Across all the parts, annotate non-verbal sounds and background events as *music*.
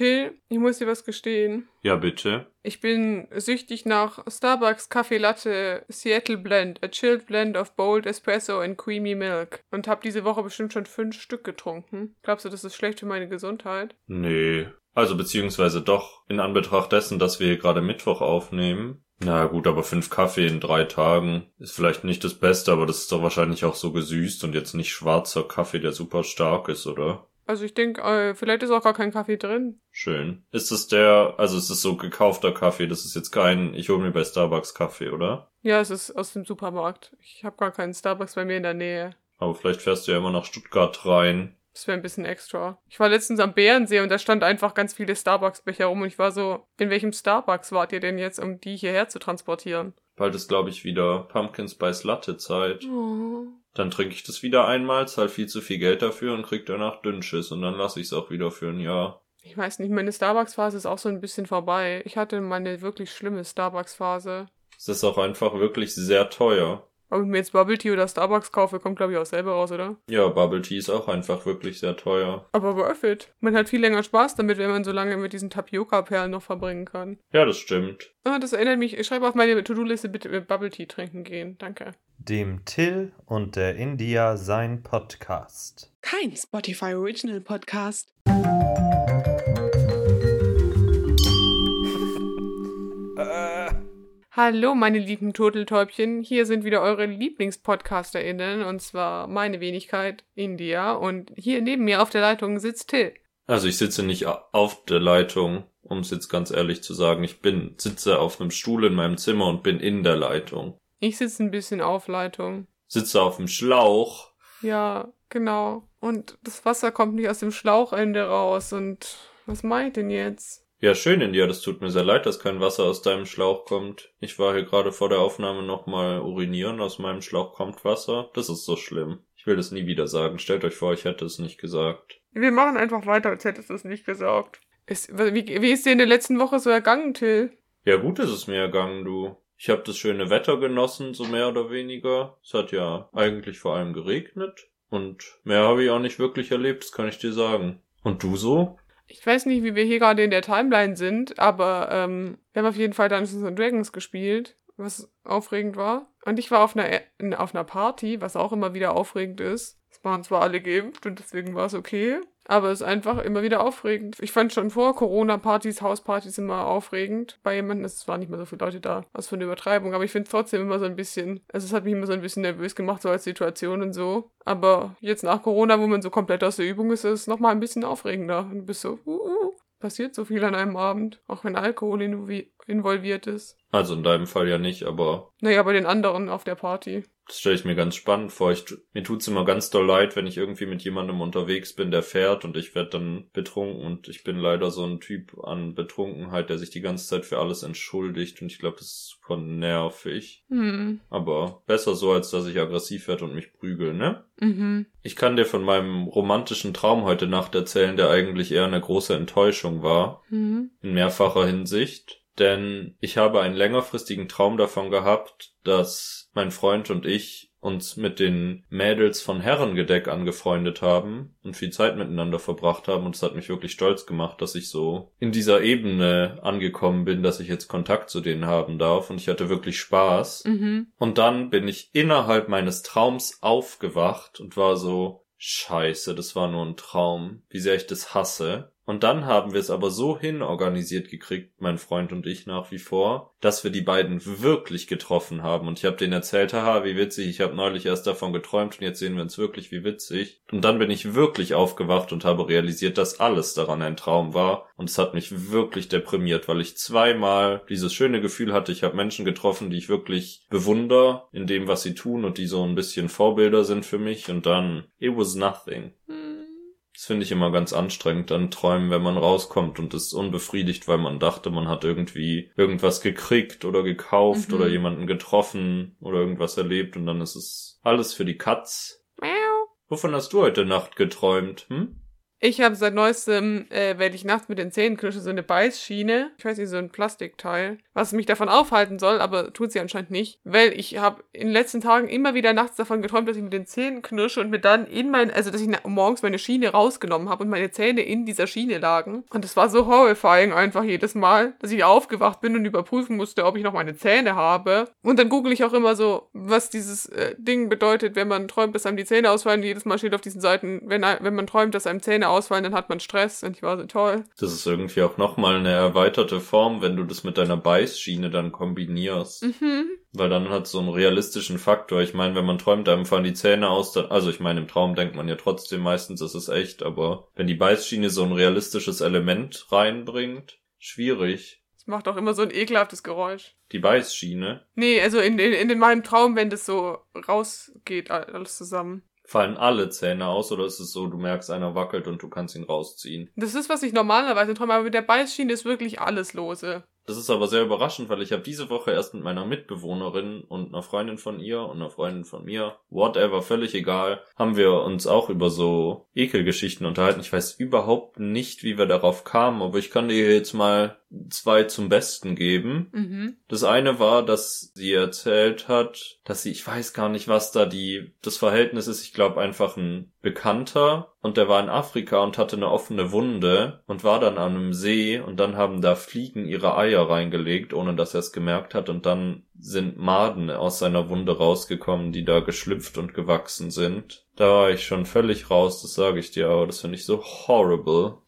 Till, ich muss dir was gestehen. Ja, bitte. Ich bin süchtig nach Starbucks Kaffee Latte Seattle Blend, a chilled blend of bold espresso and creamy milk. Und habe diese Woche bestimmt schon fünf Stück getrunken. Glaubst du, das ist schlecht für meine Gesundheit? Nee. Also beziehungsweise doch, in Anbetracht dessen, dass wir hier gerade Mittwoch aufnehmen. Na gut, aber fünf Kaffee in drei Tagen ist vielleicht nicht das Beste, aber das ist doch wahrscheinlich auch so gesüßt und jetzt nicht schwarzer Kaffee, der super stark ist, oder? Also ich denke, äh, vielleicht ist auch gar kein Kaffee drin. Schön. Ist es der, also ist es so gekaufter Kaffee, das ist jetzt kein, ich hole mir bei Starbucks Kaffee, oder? Ja, es ist aus dem Supermarkt. Ich habe gar keinen Starbucks bei mir in der Nähe. Aber vielleicht fährst du ja immer nach Stuttgart rein. Das wäre ein bisschen extra. Ich war letztens am Bärensee und da stand einfach ganz viele Starbucks-Becher rum und ich war so, in welchem Starbucks wart ihr denn jetzt, um die hierher zu transportieren? Bald ist, glaube ich, wieder Pumpkin Spice Latte Zeit. Oh. Dann trinke ich das wieder einmal, zahl viel zu viel Geld dafür und krieg danach Dünnschiss und dann lasse ich es auch wieder für ein Jahr. Ich weiß nicht, meine Starbucks-Phase ist auch so ein bisschen vorbei. Ich hatte meine wirklich schlimme Starbucks-Phase. Es ist auch einfach wirklich sehr teuer. Ob ich mir jetzt Bubble Tea oder Starbucks kaufe, kommt glaube ich auch selber raus, oder? Ja, Bubble Tea ist auch einfach wirklich sehr teuer. Aber worth it. Man hat viel länger Spaß damit, wenn man so lange mit diesen Tapioca-Perlen noch verbringen kann. Ja, das stimmt. Ah, das erinnert mich. Ich schreibe auf meine To-Do-Liste bitte mit Bubble Tea trinken gehen. Danke. Dem Till und der India sein Podcast. Kein Spotify Original Podcast. Hallo, meine lieben Turteltäubchen. Hier sind wieder eure LieblingspodcasterInnen, und zwar meine Wenigkeit, India. Und hier neben mir auf der Leitung sitzt Till. Also ich sitze nicht auf der Leitung, um es jetzt ganz ehrlich zu sagen. Ich bin, sitze auf einem Stuhl in meinem Zimmer und bin in der Leitung. Ich sitze ein bisschen auf Leitung. Sitze auf dem Schlauch. Ja, genau. Und das Wasser kommt nicht aus dem Schlauchende raus. Und was mache ich denn jetzt? Ja, schön, India, das tut mir sehr leid, dass kein Wasser aus deinem Schlauch kommt. Ich war hier gerade vor der Aufnahme nochmal urinieren, aus meinem Schlauch kommt Wasser. Das ist so schlimm. Ich will das nie wieder sagen. Stellt euch vor, ich hätte es nicht gesagt. Wir machen einfach weiter, als hättest du es nicht gesagt. Ist, wie, wie ist dir in der letzten Woche so ergangen, Till? Ja, gut ist es mir ergangen, du. Ich habe das schöne Wetter genossen, so mehr oder weniger. Es hat ja eigentlich vor allem geregnet. Und mehr habe ich auch nicht wirklich erlebt, das kann ich dir sagen. Und du so? Ich weiß nicht, wie wir hier gerade in der Timeline sind, aber ähm, wir haben auf jeden Fall Dungeons and Dragons gespielt, was aufregend war. Und ich war auf einer, in- auf einer Party, was auch immer wieder aufregend ist. Es waren zwar alle geimpft und deswegen war es okay, aber es ist einfach immer wieder aufregend. Ich fand schon vor Corona-Partys, Hauspartys immer aufregend. Bei jemandem, es waren nicht mehr so viele Leute da, was für eine Übertreibung, aber ich finde es trotzdem immer so ein bisschen, also es hat mich immer so ein bisschen nervös gemacht, so als Situation und so. Aber jetzt nach Corona, wo man so komplett aus der Übung ist, ist es nochmal ein bisschen aufregender. Und du bist so, uh, uh, passiert so viel an einem Abend, auch wenn Alkohol involvi- involviert ist. Also in deinem Fall ja nicht, aber Naja, bei den anderen auf der Party. das stelle ich mir ganz spannend vor. Ich, mir tut's immer ganz doll leid, wenn ich irgendwie mit jemandem unterwegs bin, der fährt und ich werde dann betrunken und ich bin leider so ein Typ an Betrunkenheit, der sich die ganze Zeit für alles entschuldigt und ich glaube, das ist super nervig. Hm. Aber besser so, als dass ich aggressiv werde und mich prügel, ne? Mhm. Ich kann dir von meinem romantischen Traum heute Nacht erzählen, der eigentlich eher eine große Enttäuschung war, Mhm. in mehrfacher Hinsicht. Denn ich habe einen längerfristigen Traum davon gehabt, dass mein Freund und ich uns mit den Mädels von Herrengedeck angefreundet haben und viel Zeit miteinander verbracht haben und es hat mich wirklich stolz gemacht, dass ich so in dieser Ebene angekommen bin, dass ich jetzt Kontakt zu denen haben darf und ich hatte wirklich Spaß. Mhm. Und dann bin ich innerhalb meines Traums aufgewacht und war so, scheiße, das war nur ein Traum, wie sehr ich das hasse. Und dann haben wir es aber so hinorganisiert gekriegt, mein Freund und ich nach wie vor, dass wir die beiden wirklich getroffen haben. Und ich habe denen erzählt, haha, wie witzig, ich habe neulich erst davon geträumt und jetzt sehen wir uns wirklich, wie witzig. Und dann bin ich wirklich aufgewacht und habe realisiert, dass alles daran ein Traum war. Und es hat mich wirklich deprimiert, weil ich zweimal dieses schöne Gefühl hatte, ich habe Menschen getroffen, die ich wirklich bewundere in dem, was sie tun und die so ein bisschen Vorbilder sind für mich. Und dann, it was nothing. Hm. Das finde ich immer ganz anstrengend an Träumen, wenn man rauskommt und ist unbefriedigt, weil man dachte, man hat irgendwie irgendwas gekriegt oder gekauft Mhm. oder jemanden getroffen oder irgendwas erlebt und dann ist es alles für die Katz. Miau. Wovon hast du heute Nacht geträumt, hm? Ich habe seit neuestem, äh, werde ich nachts mit den Zähnen knirschen, so eine Beißschiene. Ich weiß nicht, so ein Plastikteil, was mich davon aufhalten soll, aber tut sie anscheinend nicht. Weil ich habe in den letzten Tagen immer wieder nachts davon geträumt, dass ich mit den Zähnen knirsche und mir dann in mein, also dass ich morgens meine Schiene rausgenommen habe und meine Zähne in dieser Schiene lagen. Und das war so horrifying einfach jedes Mal, dass ich aufgewacht bin und überprüfen musste, ob ich noch meine Zähne habe. Und dann google ich auch immer so, was dieses äh, Ding bedeutet, wenn man träumt, dass einem die Zähne ausfallen. Jedes Mal steht auf diesen Seiten, wenn, wenn man träumt, dass einem Zähne ausfallen, dann hat man Stress. Und ich war so toll. Das ist irgendwie auch nochmal eine erweiterte Form, wenn du das mit deiner Beißschiene dann kombinierst. Mhm. Weil dann hat es so einen realistischen Faktor. Ich meine, wenn man träumt, einem fallen die Zähne aus, dann, also ich meine, im Traum denkt man ja trotzdem meistens, es ist echt, aber wenn die Beißschiene so ein realistisches Element reinbringt, schwierig. Das macht auch immer so ein ekelhaftes Geräusch. Die Beißschiene Nee, also in, in, in meinem Traum, wenn das so rausgeht, alles zusammen. Fallen alle Zähne aus oder ist es so, du merkst, einer wackelt und du kannst ihn rausziehen? Das ist, was ich normalerweise träume, aber mit der Beißschiene ist wirklich alles lose. Das ist aber sehr überraschend, weil ich habe diese Woche erst mit meiner Mitbewohnerin und einer Freundin von ihr und einer Freundin von mir, whatever, völlig egal, haben wir uns auch über so Ekelgeschichten unterhalten. Ich weiß überhaupt nicht, wie wir darauf kamen, aber ich kann dir jetzt mal zwei zum Besten geben. Mhm. Das eine war, dass sie erzählt hat, dass sie, ich weiß gar nicht, was da die, das Verhältnis ist, ich glaube einfach ein Bekannter und der war in Afrika und hatte eine offene Wunde und war dann an einem See und dann haben da Fliegen ihre Eier reingelegt, ohne dass er es gemerkt hat und dann sind Maden aus seiner Wunde rausgekommen, die da geschlüpft und gewachsen sind. Da war ich schon völlig raus, das sage ich dir, aber das finde ich so horrible.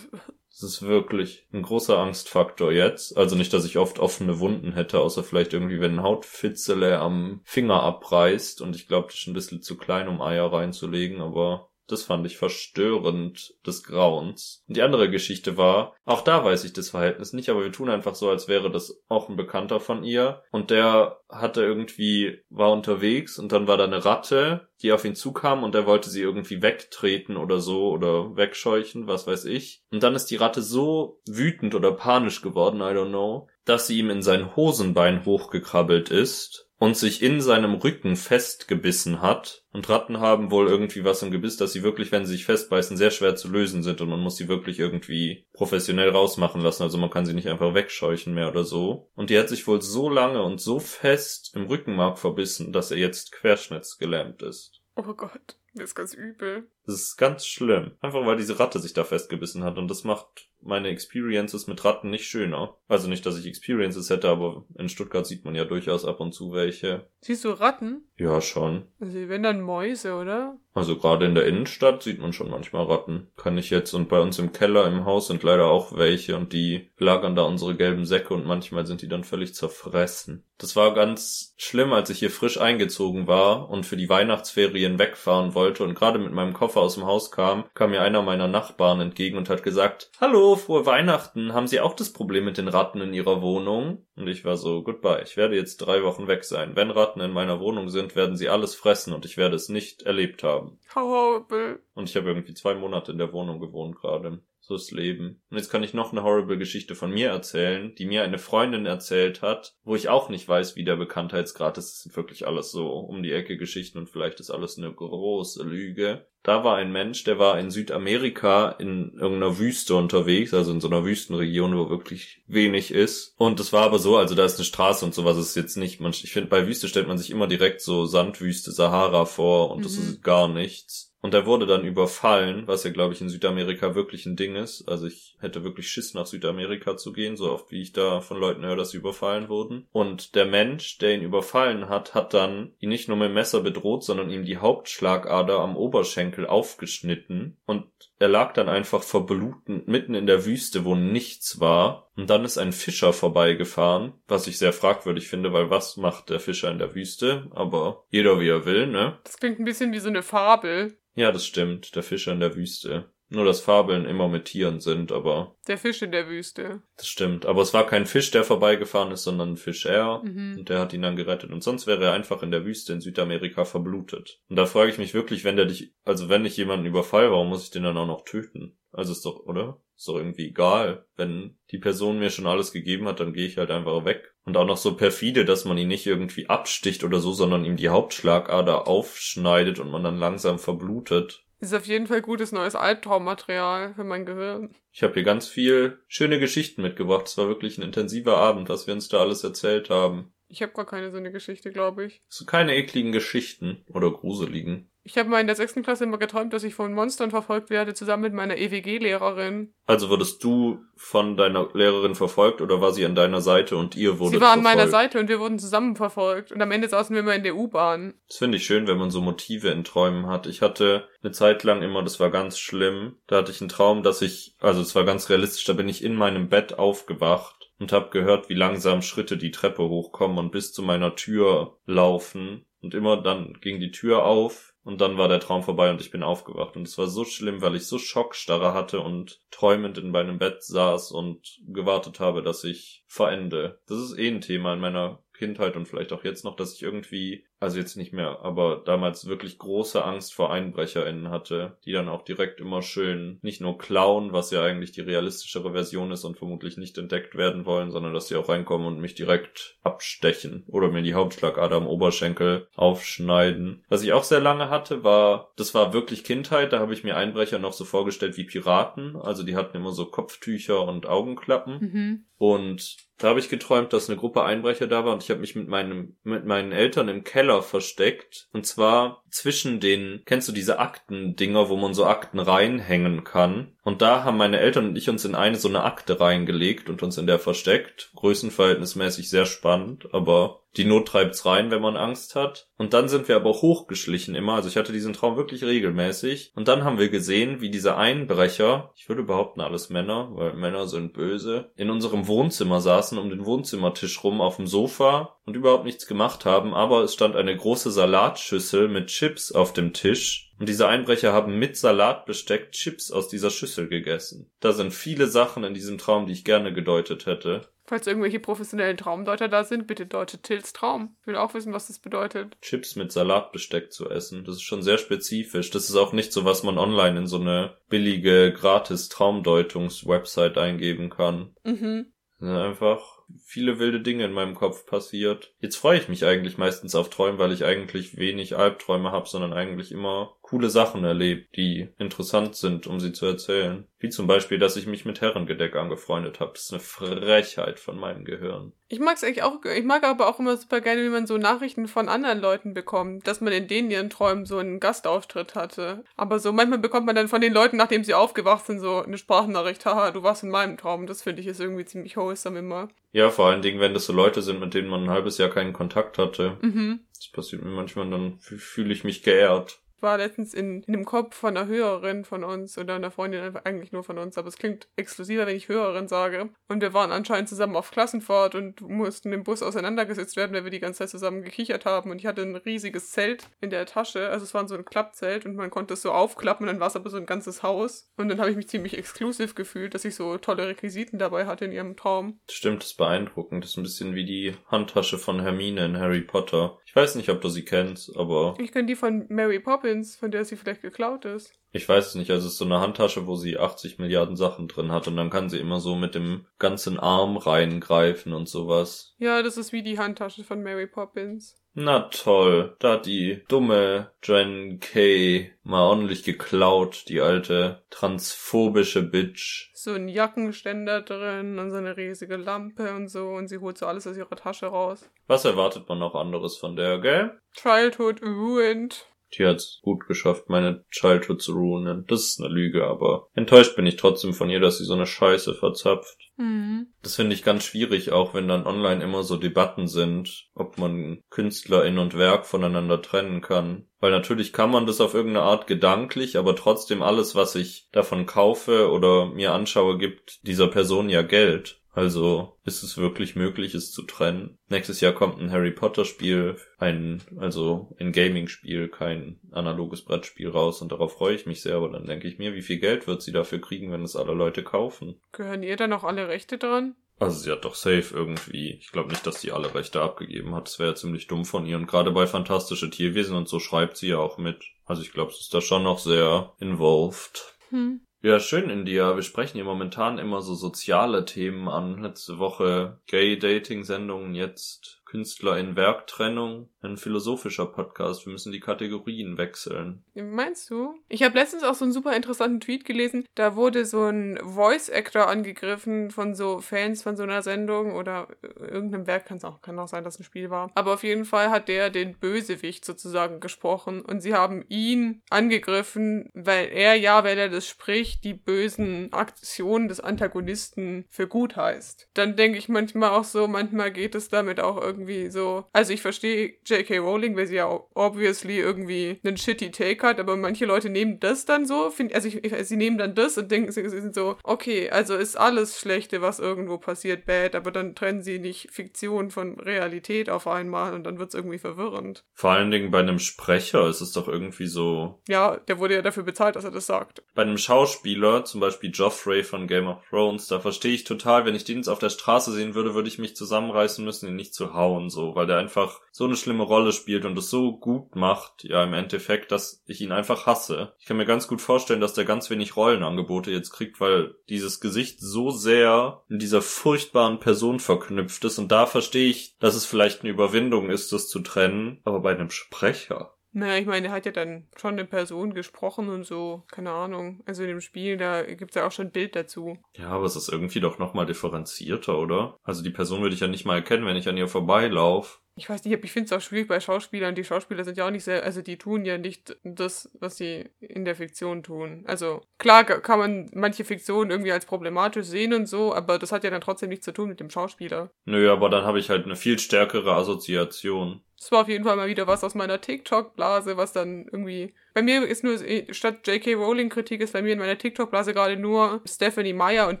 Das, ist wirklich ein großer Angstfaktor jetzt. Also nicht, dass ich oft offene Wunden hätte, außer vielleicht irgendwie, wenn ein Hautfitzele am Finger abreißt. Und ich glaube, das ist ein bisschen zu klein, um Eier reinzulegen, aber das fand ich verstörend des Grauens. Und die andere Geschichte war, auch da weiß ich das Verhältnis nicht, aber wir tun einfach so, als wäre das auch ein Bekannter von ihr. Und der hatte irgendwie, war unterwegs und dann war da eine Ratte, die auf ihn zukam und er wollte sie irgendwie wegtreten oder so oder wegscheuchen, was weiß ich. Und dann ist die Ratte so wütend oder panisch geworden, I don't know, dass sie ihm in sein Hosenbein hochgekrabbelt ist und sich in seinem Rücken festgebissen hat. Und Ratten haben wohl irgendwie was im Gebiss, dass sie wirklich, wenn sie sich festbeißen, sehr schwer zu lösen sind und man muss sie wirklich irgendwie professionell rausmachen lassen. Also man kann sie nicht einfach wegscheuchen mehr oder so. Und die hat sich wohl so lange und so fest im Rückenmark verbissen, dass er jetzt querschnittsgelähmt ist. oh Gott, mir ist ganz übel. Das ist ganz schlimm. Einfach weil diese Ratte sich da festgebissen hat und das macht meine Experiences mit Ratten nicht schöner. Also nicht, dass ich Experiences hätte, aber in Stuttgart sieht man ja durchaus ab und zu welche. Siehst du Ratten? Ja, schon. Also wenn dann Mäuse, oder? Also gerade in der Innenstadt sieht man schon manchmal Ratten. Kann ich jetzt und bei uns im Keller im Haus sind leider auch welche und die lagern da unsere gelben Säcke und manchmal sind die dann völlig zerfressen. Das war ganz schlimm, als ich hier frisch eingezogen war und für die Weihnachtsferien wegfahren wollte und gerade mit meinem Koffer aus dem Haus kam, kam mir einer meiner Nachbarn entgegen und hat gesagt, Hallo, frohe Weihnachten, haben Sie auch das Problem mit den Ratten in Ihrer Wohnung? Und ich war so, goodbye, ich werde jetzt drei Wochen weg sein. Wenn Ratten in meiner Wohnung sind, werden sie alles fressen und ich werde es nicht erlebt haben. How horrible. Und ich habe irgendwie zwei Monate in der Wohnung gewohnt gerade. So ist Leben. Und jetzt kann ich noch eine horrible Geschichte von mir erzählen, die mir eine Freundin erzählt hat, wo ich auch nicht weiß, wie der Bekanntheitsgrad ist. Das sind wirklich alles so um die Ecke Geschichten und vielleicht ist alles eine große Lüge. Da war ein Mensch, der war in Südamerika in irgendeiner Wüste unterwegs, also in so einer Wüstenregion, wo wirklich wenig ist. Und es war aber so, also da ist eine Straße und sowas ist jetzt nicht, man, ich finde, bei Wüste stellt man sich immer direkt so Sandwüste, Sahara vor und das Mhm. ist gar nichts. Und er wurde dann überfallen, was ja, glaube ich, in Südamerika wirklich ein Ding ist. Also ich hätte wirklich Schiss, nach Südamerika zu gehen, so oft wie ich da von Leuten höre, dass sie überfallen wurden. Und der Mensch, der ihn überfallen hat, hat dann ihn nicht nur mit dem Messer bedroht, sondern ihm die Hauptschlagader am Oberschenkel aufgeschnitten. Und er lag dann einfach verblutend mitten in der Wüste, wo nichts war. Und dann ist ein Fischer vorbeigefahren, was ich sehr fragwürdig finde, weil was macht der Fischer in der Wüste? Aber jeder wie er will, ne? Das klingt ein bisschen wie so eine Fabel. Ja, das stimmt, der Fischer in der Wüste. Nur, dass Fabeln immer mit Tieren sind, aber Der Fisch in der Wüste. das stimmt. Aber es war kein Fisch, der vorbeigefahren ist, sondern ein Fischer. Mhm. Und der hat ihn dann gerettet. Und sonst wäre er einfach in der Wüste in Südamerika verblutet. Und da frage ich mich wirklich, wenn der dich, also wenn ich jemanden überfall, warum muss ich den dann auch noch töten? Also ist doch, oder? Ist doch irgendwie egal. Wenn die Person mir schon alles gegeben hat, dann gehe ich halt einfach weg. Und auch noch so perfide, dass man ihn nicht irgendwie absticht oder so, sondern ihm die Hauptschlagader aufschneidet und man dann langsam verblutet. Ist auf jeden Fall gutes neues Albtraummaterial für mein Gehirn. Ich habe hier ganz viel schöne Geschichten mitgebracht. Es war wirklich ein intensiver Abend, was wir uns da alles erzählt haben. Ich habe gar keine so eine Geschichte, glaube ich. So keine ekligen Geschichten oder gruseligen. Ich habe mal in der sechsten Klasse immer geträumt, dass ich von Monstern verfolgt werde, zusammen mit meiner EWG-Lehrerin. Also wurdest du von deiner Lehrerin verfolgt oder war sie an deiner Seite und ihr wurdet Sie war an verfolgt? meiner Seite und wir wurden zusammen verfolgt. Und am Ende saßen wir immer in der U-Bahn. Das finde ich schön, wenn man so Motive in Träumen hat. Ich hatte eine Zeit lang immer, das war ganz schlimm, da hatte ich einen Traum, dass ich, also es war ganz realistisch, da bin ich in meinem Bett aufgewacht und habe gehört, wie langsam Schritte die Treppe hochkommen und bis zu meiner Tür laufen. Und immer dann ging die Tür auf und dann war der Traum vorbei und ich bin aufgewacht. Und es war so schlimm, weil ich so Schockstarre hatte und träumend in meinem Bett saß und gewartet habe, dass ich verende. Das ist eh ein Thema in meiner Kindheit und vielleicht auch jetzt noch, dass ich irgendwie, also jetzt nicht mehr, aber damals wirklich große Angst vor EinbrecherInnen hatte, die dann auch direkt immer schön nicht nur klauen, was ja eigentlich die realistischere Version ist und vermutlich nicht entdeckt werden wollen, sondern dass sie auch reinkommen und mich direkt abstechen oder mir die Hauptschlagader am Oberschenkel aufschneiden. Was ich auch sehr lange hatte, war, das war wirklich Kindheit, da habe ich mir Einbrecher noch so vorgestellt wie Piraten, also die hatten immer so Kopftücher und Augenklappen. Mhm. Und da habe ich geträumt, dass eine Gruppe Einbrecher da war und ich habe mich mit meinem mit meinen Eltern im Keller versteckt. Und zwar zwischen den kennst du diese Aktendinger, wo man so Akten reinhängen kann und da haben meine Eltern und ich uns in eine so eine Akte reingelegt und uns in der versteckt, größenverhältnismäßig sehr spannend, aber die Not treibt's rein, wenn man Angst hat. Und dann sind wir aber hochgeschlichen immer. Also ich hatte diesen Traum wirklich regelmäßig. Und dann haben wir gesehen, wie diese Einbrecher, ich würde behaupten alles Männer, weil Männer sind böse, in unserem Wohnzimmer saßen, um den Wohnzimmertisch rum auf dem Sofa und überhaupt nichts gemacht haben. Aber es stand eine große Salatschüssel mit Chips auf dem Tisch. Und diese Einbrecher haben mit Salatbesteck Chips aus dieser Schüssel gegessen. Da sind viele Sachen in diesem Traum, die ich gerne gedeutet hätte. Falls irgendwelche professionellen Traumdeuter da sind, bitte deutet Tills Traum. Ich will auch wissen, was das bedeutet. Chips mit Salatbesteck zu essen. Das ist schon sehr spezifisch. Das ist auch nicht so, was man online in so eine billige gratis Traumdeutungs-Website eingeben kann. Mhm. Sind einfach viele wilde Dinge in meinem Kopf passiert. Jetzt freue ich mich eigentlich meistens auf Träume, weil ich eigentlich wenig Albträume habe, sondern eigentlich immer coole Sachen erlebt, die interessant sind, um sie zu erzählen. Wie zum Beispiel, dass ich mich mit Herrengedeck angefreundet habe. Das ist eine Frechheit von meinem Gehirn. Ich mag's eigentlich auch, ich mag aber auch immer super gerne, wie man so Nachrichten von anderen Leuten bekommt, dass man in denen ihren Träumen so einen Gastauftritt hatte. Aber so manchmal bekommt man dann von den Leuten, nachdem sie aufgewacht sind, so eine Sprachnachricht, haha, du warst in meinem Traum. Das finde ich ist irgendwie ziemlich wholesome immer. Ja, vor allen Dingen, wenn das so Leute sind, mit denen man ein halbes Jahr keinen Kontakt hatte. Mhm. Das passiert mir manchmal, dann fü- fühle ich mich geehrt. War letztens in, in dem Kopf von einer Hörerin von uns oder einer Freundin, eigentlich nur von uns, aber es klingt exklusiver, wenn ich Hörerin sage. Und wir waren anscheinend zusammen auf Klassenfahrt und mussten im Bus auseinandergesetzt werden, weil wir die ganze Zeit zusammen gekichert haben. Und ich hatte ein riesiges Zelt in der Tasche, also es war so ein Klappzelt und man konnte es so aufklappen dann war es aber so ein ganzes Haus. Und dann habe ich mich ziemlich exklusiv gefühlt, dass ich so tolle Requisiten dabei hatte in ihrem Traum. Stimmt, das ist beeindruckend. Das ist ein bisschen wie die Handtasche von Hermine in Harry Potter. Ich weiß nicht, ob du sie kennst, aber Ich kenne die von Mary Poppins, von der sie vielleicht geklaut ist. Ich weiß es nicht. Also es ist so eine Handtasche, wo sie 80 Milliarden Sachen drin hat und dann kann sie immer so mit dem ganzen Arm reingreifen und sowas. Ja, das ist wie die Handtasche von Mary Poppins. Na toll, da hat die dumme Jen Kay mal ordentlich geklaut, die alte transphobische Bitch. so ein Jackenständer drin und so eine riesige Lampe und so und sie holt so alles aus ihrer Tasche raus. Was erwartet man noch anderes von der, gell? Childhood ruined. Die hat's gut geschafft, meine Childhood zu ruinen. Das ist eine Lüge, aber enttäuscht bin ich trotzdem von ihr, dass sie so eine Scheiße verzapft. Mhm. Das finde ich ganz schwierig, auch wenn dann online immer so Debatten sind, ob man Künstlerin und Werk voneinander trennen kann. Weil natürlich kann man das auf irgendeine Art gedanklich, aber trotzdem alles, was ich davon kaufe oder mir anschaue, gibt dieser Person ja Geld. Also ist es wirklich möglich, es zu trennen. Nächstes Jahr kommt ein Harry Potter Spiel, ein, also ein Gaming-Spiel, kein analoges Brettspiel raus und darauf freue ich mich sehr, aber dann denke ich mir, wie viel Geld wird sie dafür kriegen, wenn es alle Leute kaufen? Gehören ihr dann auch alle Rechte dran? Also sie hat doch safe irgendwie. Ich glaube nicht, dass sie alle Rechte abgegeben hat. Das wäre ja ziemlich dumm von ihr. Und gerade bei Fantastische Tierwesen und so schreibt sie ja auch mit. Also ich glaube, sie ist da schon noch sehr involved. Hm. Ja, schön, India. Wir sprechen hier momentan immer so soziale Themen an. Letzte Woche Gay-Dating-Sendungen, jetzt Künstler in Werktrennung, ein philosophischer Podcast. Wir müssen die Kategorien wechseln. Meinst du? Ich habe letztens auch so einen super interessanten Tweet gelesen. Da wurde so ein Voice-Actor angegriffen von so Fans von so einer Sendung oder irgendeinem Werk. Kann's auch, kann auch sein, dass ein Spiel war. Aber auf jeden Fall hat der den Bösewicht sozusagen gesprochen. Und sie haben ihn angegriffen, weil er ja, wenn er das spricht, die bösen Aktionen des Antagonisten für gut heißt. Dann denke ich manchmal auch so, manchmal geht es damit auch irgendwie so. Also ich verstehe J.K. Rowling, weil sie ja obviously irgendwie einen shitty Take hat, aber manche Leute nehmen das dann so, find, also ich, sie nehmen dann das und denken, sie sind so, okay, also ist alles Schlechte, was irgendwo passiert, bad, aber dann trennen sie nicht Fiktion von Realität auf einmal und dann wird es irgendwie verwirrend. Vor allen Dingen bei einem Sprecher ist es doch irgendwie so. Ja, der wurde ja dafür bezahlt, dass er das sagt. Bei einem Schauspieler, zum Beispiel Joffrey von Game of Thrones, da verstehe ich total, wenn ich den jetzt auf der Straße sehen würde, würde ich mich zusammenreißen müssen, ihn nicht zu hauen, so, weil der einfach so eine schlimme Rolle spielt und es so gut macht, ja, im Endeffekt, dass ich ihn einfach hasse. Ich kann mir ganz gut vorstellen, dass der ganz wenig Rollenangebote jetzt kriegt, weil dieses Gesicht so sehr in dieser furchtbaren Person verknüpft ist und da verstehe ich, dass es vielleicht eine Überwindung ist, das zu trennen, aber bei einem Sprecher. Naja, ich meine, er hat ja dann schon eine Person gesprochen und so, keine Ahnung. Also in dem Spiel, da gibt's ja auch schon ein Bild dazu. Ja, aber es ist irgendwie doch nochmal differenzierter, oder? Also die Person würde ich ja nicht mal erkennen, wenn ich an ihr vorbeilaufe. Ich weiß nicht, ich finde es auch schwierig bei Schauspielern. Die Schauspieler sind ja auch nicht sehr, also die tun ja nicht das, was sie in der Fiktion tun. Also klar kann man manche Fiktionen irgendwie als problematisch sehen und so, aber das hat ja dann trotzdem nichts zu tun mit dem Schauspieler. Nö, aber dann habe ich halt eine viel stärkere Assoziation. Das war auf jeden Fall mal wieder was aus meiner TikTok-Blase, was dann irgendwie. Bei mir ist nur, statt J.K. Rowling-Kritik ist bei mir in meiner TikTok-Blase gerade nur Stephanie Meyer und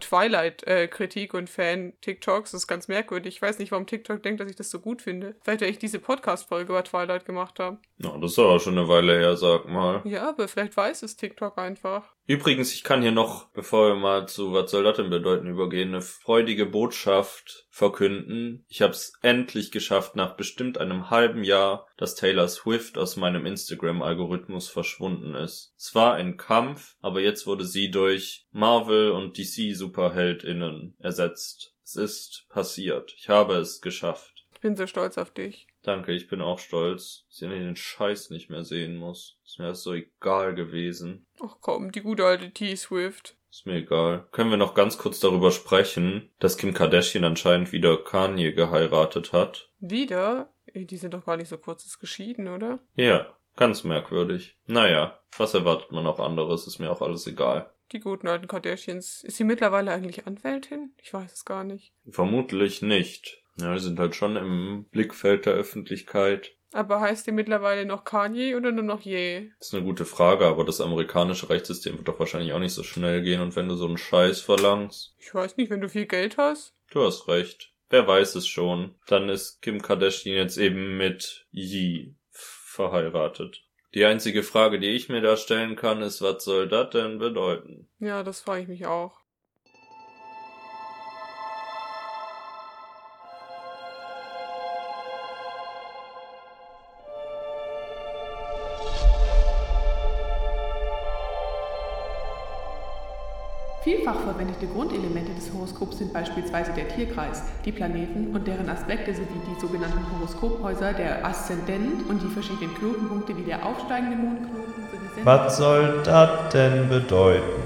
Twilight-Kritik und Fan-TikToks. Das ist ganz merkwürdig. Ich weiß nicht, warum TikTok denkt, dass ich das so gut finde. Vielleicht, weil ich diese Podcast-Folge über Twilight gemacht habe. Ja, das ist aber schon eine Weile her, sag mal. Ja, aber vielleicht weiß es TikTok einfach. Übrigens, ich kann hier noch, bevor wir mal zu Was soll das denn bedeuten übergehen, eine freudige Botschaft verkünden. Ich habe es endlich geschafft, nach bestimmt einem halben Jahr, dass Taylor Swift aus meinem Instagram-Algorithmus verschwunden ist. Es war ein Kampf, aber jetzt wurde sie durch Marvel und DC Superheldinnen ersetzt. Es ist passiert. Ich habe es geschafft. Ich bin so stolz auf dich. Danke, ich bin auch stolz, dass ich den Scheiß nicht mehr sehen muss. Ist mir das so egal gewesen. Ach komm, die gute alte T-Swift. Ist mir egal. Können wir noch ganz kurz darüber sprechen, dass Kim Kardashian anscheinend wieder Kanye geheiratet hat? Wieder? Die sind doch gar nicht so kurzes geschieden, oder? Ja, ganz merkwürdig. Naja, was erwartet man auch anderes, ist mir auch alles egal. Die guten alten Kardashians. Ist sie mittlerweile eigentlich Anwältin? Ich weiß es gar nicht. Vermutlich nicht. Ja, die sind halt schon im Blickfeld der Öffentlichkeit. Aber heißt die mittlerweile noch Kanye oder nur noch Je? Das ist eine gute Frage, aber das amerikanische Rechtssystem wird doch wahrscheinlich auch nicht so schnell gehen und wenn du so einen Scheiß verlangst. Ich weiß nicht, wenn du viel Geld hast. Du hast recht. Wer weiß es schon. Dann ist Kim Kardashian jetzt eben mit Yi verheiratet. Die einzige Frage, die ich mir da stellen kann, ist, was soll das denn bedeuten? Ja, das frage ich mich auch. Vielfach verwendete Grundelemente des Horoskops sind beispielsweise der Tierkreis, die Planeten und deren Aspekte sowie die sogenannten Horoskophäuser, der Aszendent und die verschiedenen Knotenpunkte wie der aufsteigende Mondknoten sowie Was soll das denn bedeuten?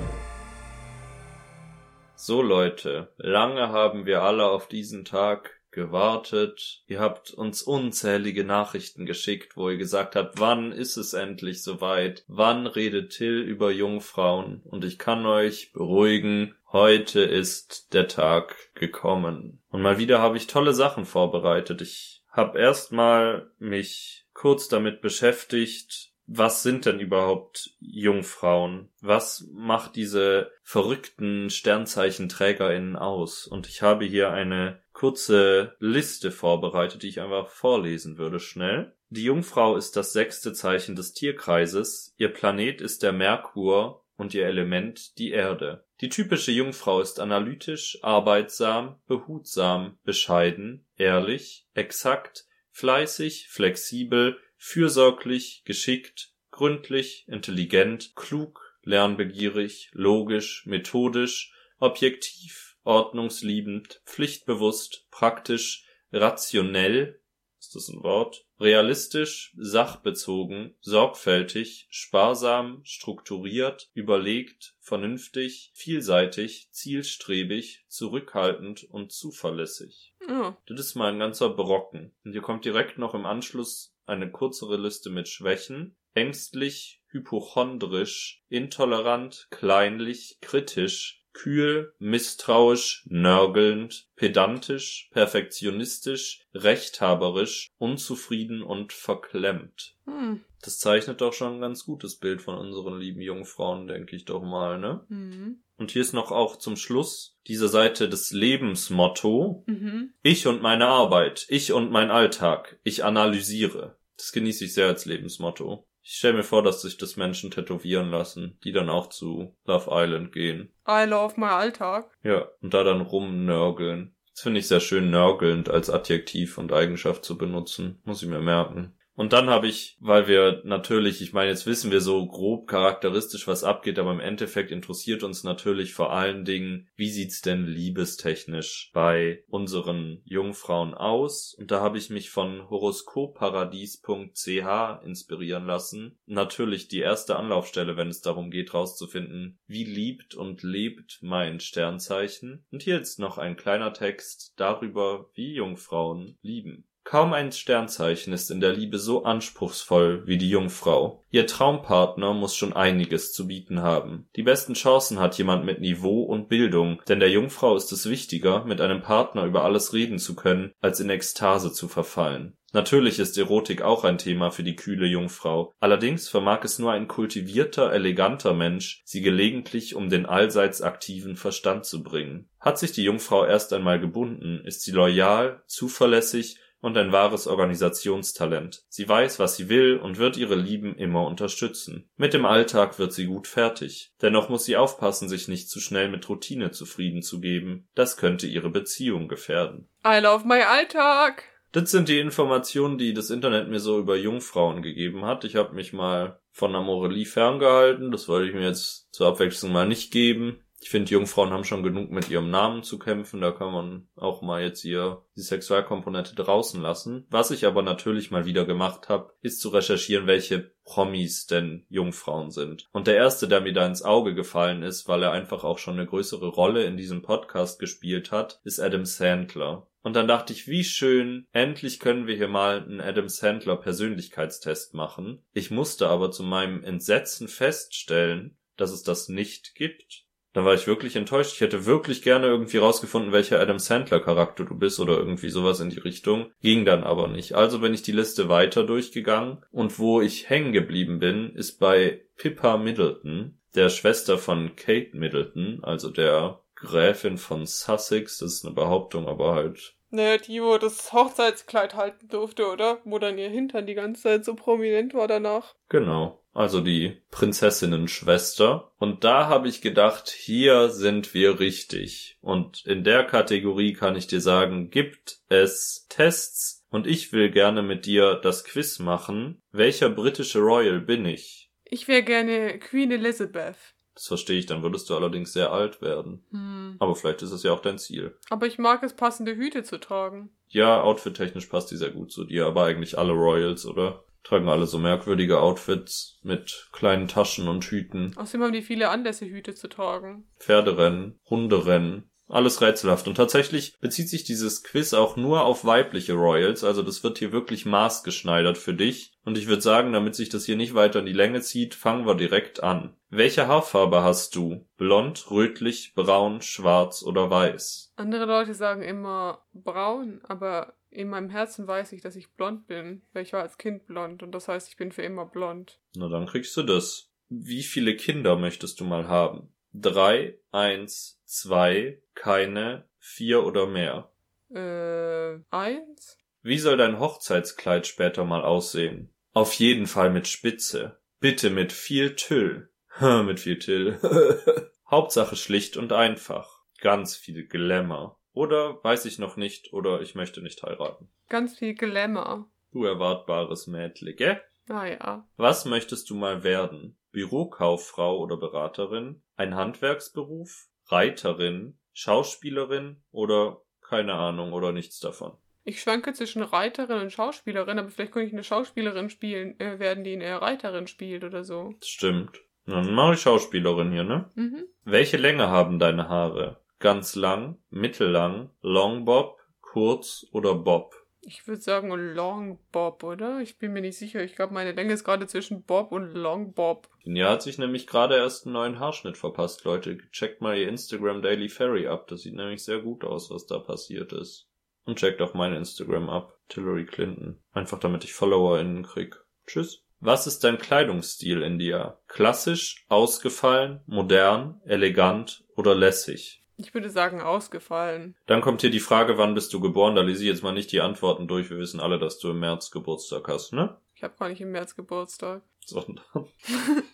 So Leute, lange haben wir alle auf diesen Tag gewartet. Ihr habt uns unzählige Nachrichten geschickt, wo ihr gesagt habt, wann ist es endlich soweit? Wann redet Till über Jungfrauen? Und ich kann euch beruhigen, heute ist der Tag gekommen. Und mal wieder habe ich tolle Sachen vorbereitet. Ich habe erstmal mich kurz damit beschäftigt, was sind denn überhaupt Jungfrauen? Was macht diese verrückten SternzeichenträgerInnen aus? Und ich habe hier eine kurze Liste vorbereitet, die ich einfach vorlesen würde schnell. Die Jungfrau ist das sechste Zeichen des Tierkreises, ihr Planet ist der Merkur und ihr Element die Erde. Die typische Jungfrau ist analytisch, arbeitsam, behutsam, bescheiden, ehrlich, exakt, fleißig, flexibel, fürsorglich, geschickt, gründlich, intelligent, klug, lernbegierig, logisch, methodisch, objektiv, ordnungsliebend, pflichtbewusst, praktisch, rationell, Ist das ein Wort? Realistisch, sachbezogen, sorgfältig, sparsam, strukturiert, überlegt, vernünftig, vielseitig, zielstrebig, zurückhaltend und zuverlässig. Ja. Das ist mal ein ganzer Brocken. Und hier kommt direkt noch im Anschluss eine kürzere Liste mit Schwächen. Ängstlich, hypochondrisch, intolerant, kleinlich, kritisch, kühl, misstrauisch, nörgelnd, pedantisch, perfektionistisch, rechthaberisch, unzufrieden und verklemmt. Hm. Das zeichnet doch schon ein ganz gutes Bild von unseren lieben Jungfrauen, denke ich doch mal, ne? Mhm. Und hier ist noch auch zum Schluss dieser Seite das Lebensmotto. Mhm. Ich und meine Arbeit, ich und mein Alltag, ich analysiere. Das genieße ich sehr als Lebensmotto. Ich stelle mir vor, dass sich das Menschen tätowieren lassen, die dann auch zu Love Island gehen. I love my Alltag. Ja, und da dann rumnörgeln. Das finde ich sehr schön, nörgelnd als Adjektiv und Eigenschaft zu benutzen. Muss ich mir merken. Und dann habe ich, weil wir natürlich, ich meine, jetzt wissen wir so grob charakteristisch, was abgeht, aber im Endeffekt interessiert uns natürlich vor allen Dingen, wie sieht's denn liebestechnisch bei unseren Jungfrauen aus? Und da habe ich mich von horoskopparadies.ch inspirieren lassen. Natürlich die erste Anlaufstelle, wenn es darum geht, rauszufinden, wie liebt und lebt mein Sternzeichen. Und hier jetzt noch ein kleiner Text darüber, wie Jungfrauen lieben. Kaum ein Sternzeichen ist in der Liebe so anspruchsvoll wie die Jungfrau. Ihr Traumpartner muss schon einiges zu bieten haben. Die besten Chancen hat jemand mit Niveau und Bildung, denn der Jungfrau ist es wichtiger, mit einem Partner über alles reden zu können, als in Ekstase zu verfallen. Natürlich ist Erotik auch ein Thema für die kühle Jungfrau. Allerdings vermag es nur ein kultivierter, eleganter Mensch, sie gelegentlich um den allseits aktiven Verstand zu bringen. Hat sich die Jungfrau erst einmal gebunden, ist sie loyal, zuverlässig und ein wahres Organisationstalent. Sie weiß, was sie will und wird ihre Lieben immer unterstützen. Mit dem Alltag wird sie gut fertig. Dennoch muss sie aufpassen, sich nicht zu schnell mit Routine zufrieden zu geben. Das könnte ihre Beziehung gefährden. I love my Alltag. Das sind die Informationen, die das Internet mir so über Jungfrauen gegeben hat. Ich habe mich mal von Amorelie ferngehalten. Das wollte ich mir jetzt zur Abwechslung mal nicht geben. Ich finde, Jungfrauen haben schon genug mit ihrem Namen zu kämpfen. Da kann man auch mal jetzt hier die Sexualkomponente draußen lassen. Was ich aber natürlich mal wieder gemacht habe, ist zu recherchieren, welche Promis denn Jungfrauen sind. Und der erste, der mir da ins Auge gefallen ist, weil er einfach auch schon eine größere Rolle in diesem Podcast gespielt hat, ist Adam Sandler. Und dann dachte ich, wie schön, endlich können wir hier mal einen Adam Sandler Persönlichkeitstest machen. Ich musste aber zu meinem Entsetzen feststellen, dass es das nicht gibt. Dann war ich wirklich enttäuscht. Ich hätte wirklich gerne irgendwie rausgefunden, welcher Adam Sandler Charakter du bist oder irgendwie sowas in die Richtung. Ging dann aber nicht. Also bin ich die Liste weiter durchgegangen und wo ich hängen geblieben bin, ist bei Pippa Middleton, der Schwester von Kate Middleton, also der Gräfin von Sussex. Das ist eine Behauptung, aber halt Naja, die, wo das Hochzeitskleid halten durfte, oder? Wo dann ihr Hintern die ganze Zeit so prominent war danach. Genau. Also die Prinzessinnen-Schwester. Und da habe ich gedacht, hier sind wir richtig. Und in der Kategorie kann ich dir sagen, gibt es Tests. Und ich will gerne mit dir das Quiz machen. Welcher britische Royal bin ich? Ich wäre gerne Queen Elizabeth. Das verstehe ich, dann würdest du allerdings sehr alt werden. Hm. Aber vielleicht ist es ja auch dein Ziel. Aber ich mag es, passende Hüte zu tragen. Ja, outfit-technisch passt die sehr gut zu dir, aber eigentlich alle Royals, oder? Tragen alle so merkwürdige Outfits mit kleinen Taschen und Hüten. Außerdem haben die viele Anlässe, Hüte zu tragen. Pferderennen, Hunderennen, alles rätselhaft. Und tatsächlich bezieht sich dieses Quiz auch nur auf weibliche Royals, also das wird hier wirklich maßgeschneidert für dich. Und ich würde sagen, damit sich das hier nicht weiter in die Länge zieht, fangen wir direkt an. Welche Haarfarbe hast du? Blond, rötlich, braun, schwarz oder weiß? Andere Leute sagen immer braun, aber in meinem Herzen weiß ich, dass ich blond bin, weil ich war als Kind blond und das heißt, ich bin für immer blond. Na dann kriegst du das. Wie viele Kinder möchtest du mal haben? Drei, eins, zwei, keine, vier oder mehr? Äh, eins? Wie soll dein Hochzeitskleid später mal aussehen? Auf jeden Fall mit Spitze. Bitte mit viel Tüll. mit viel Till. *laughs* Hauptsache schlicht und einfach. Ganz viel Glamour. Oder weiß ich noch nicht, oder ich möchte nicht heiraten. Ganz viel Glamour. Du erwartbares Mädle, gell? Naja. Was möchtest du mal werden? Bürokauffrau oder Beraterin? Ein Handwerksberuf? Reiterin? Schauspielerin? Oder keine Ahnung oder nichts davon? Ich schwanke zwischen Reiterin und Schauspielerin, aber vielleicht könnte ich eine Schauspielerin spielen, äh, werden, die eine Reiterin spielt oder so. Stimmt. Dann mache ich Schauspielerin hier, ne? Mhm. Welche Länge haben deine Haare? Ganz lang, mittellang, Long Bob, kurz oder Bob? Ich würde sagen Long Bob, oder? Ich bin mir nicht sicher. Ich glaube, meine Länge ist gerade zwischen Bob und Long Bob. Nia hat sich nämlich gerade erst einen neuen Haarschnitt verpasst, Leute. Checkt mal ihr Instagram Daily Ferry ab. Das sieht nämlich sehr gut aus, was da passiert ist. Und checkt auch mein Instagram ab. Hillary Clinton. Einfach damit ich FollowerInnen krieg. Tschüss. Was ist dein Kleidungsstil, India? Klassisch, ausgefallen, modern, elegant oder lässig? Ich würde sagen ausgefallen. Dann kommt hier die Frage, wann bist du geboren? Da lese ich jetzt mal nicht die Antworten durch. Wir wissen alle, dass du im März Geburtstag hast, ne? Ich habe gar nicht im März Geburtstag. *laughs* Sondern *laughs*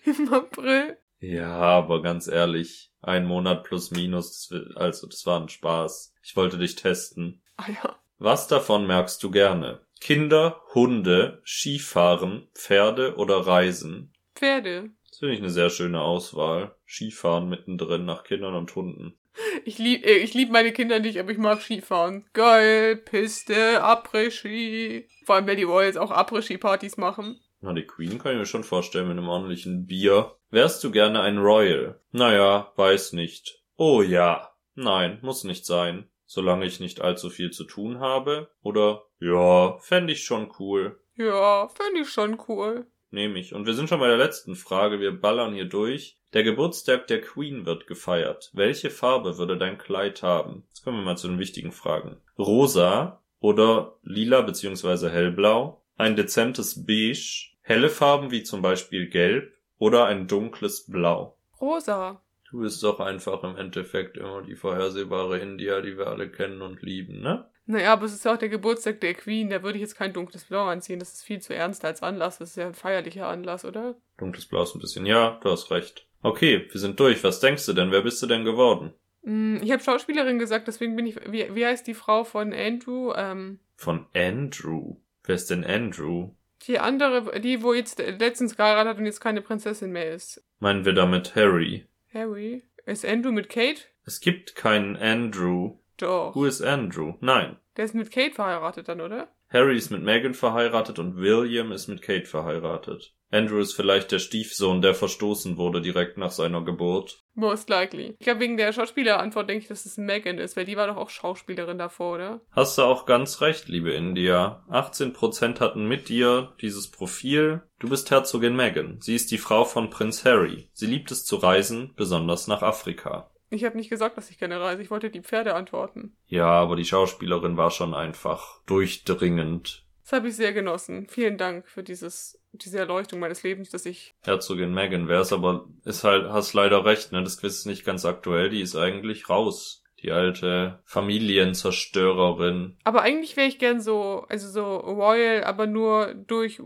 Im April. Ja, aber ganz ehrlich, ein Monat plus minus, also das war ein Spaß. Ich wollte dich testen. Ah ja. Was davon merkst du gerne? Kinder, Hunde, Skifahren, Pferde oder Reisen? Pferde. Das finde ich eine sehr schöne Auswahl. Skifahren mittendrin nach Kindern und Hunden. Ich lieb, äh, ich lieb meine Kinder nicht, aber ich mag Skifahren. Geil, Piste, Après-Ski. Vor allem, wenn die Royals auch Après-Ski-Partys machen. Na, die Queen kann ich mir schon vorstellen mit einem ordentlichen Bier. Wärst du gerne ein Royal? Naja, weiß nicht. Oh ja. Nein, muss nicht sein. Solange ich nicht allzu viel zu tun habe. Oder, ja, fände ich schon cool. Ja, fände ich schon cool. Nehme ich. Und wir sind schon bei der letzten Frage. Wir ballern hier durch. Der Geburtstag der Queen wird gefeiert. Welche Farbe würde dein Kleid haben? Jetzt kommen wir mal zu den wichtigen Fragen. Rosa oder lila bzw. hellblau? Ein dezentes Beige? Helle Farben wie zum Beispiel gelb? Oder ein dunkles Blau? Rosa. Du bist doch einfach im Endeffekt immer die vorhersehbare India, die wir alle kennen und lieben, ne? Naja, aber es ist ja auch der Geburtstag der Queen. Da würde ich jetzt kein dunkles Blau anziehen. Das ist viel zu ernst als Anlass. Das ist ja ein feierlicher Anlass, oder? Dunkles Blau ist ein bisschen, ja, du hast recht. Okay, wir sind durch. Was denkst du denn? Wer bist du denn geworden? Hm, Ich habe Schauspielerin gesagt, deswegen bin ich. Wie, wie heißt die Frau von Andrew? Ähm, Von Andrew. Wer ist denn Andrew? die andere, die, wo jetzt letztens geheiratet hat und jetzt keine Prinzessin mehr ist. Meinen wir damit Harry? Harry? Ist Andrew mit Kate? Es gibt keinen Andrew. Doch. Who is Andrew? Nein. Der ist mit Kate verheiratet dann, oder? Harry ist mit Meghan verheiratet und William ist mit Kate verheiratet. Andrew ist vielleicht der Stiefsohn, der verstoßen wurde direkt nach seiner Geburt. Most likely. Ich glaube, wegen der Schauspielerantwort denke ich, dass es Megan ist, weil die war doch auch Schauspielerin davor, oder? Hast du auch ganz recht, liebe India. 18% hatten mit dir dieses Profil. Du bist Herzogin Meghan. Sie ist die Frau von Prinz Harry. Sie liebt es zu reisen, besonders nach Afrika. Ich habe nicht gesagt, dass ich gerne reise. Ich wollte die Pferde antworten. Ja, aber die Schauspielerin war schon einfach durchdringend. Das habe ich sehr genossen. Vielen Dank für dieses, diese Erleuchtung meines Lebens, dass ich. Herzogin Meghan wär's, aber ist halt, hast leider recht, ne? Das Quiz ist nicht ganz aktuell, die ist eigentlich raus. Die alte Familienzerstörerin. Aber eigentlich wäre ich gern so, also so royal, aber nur durch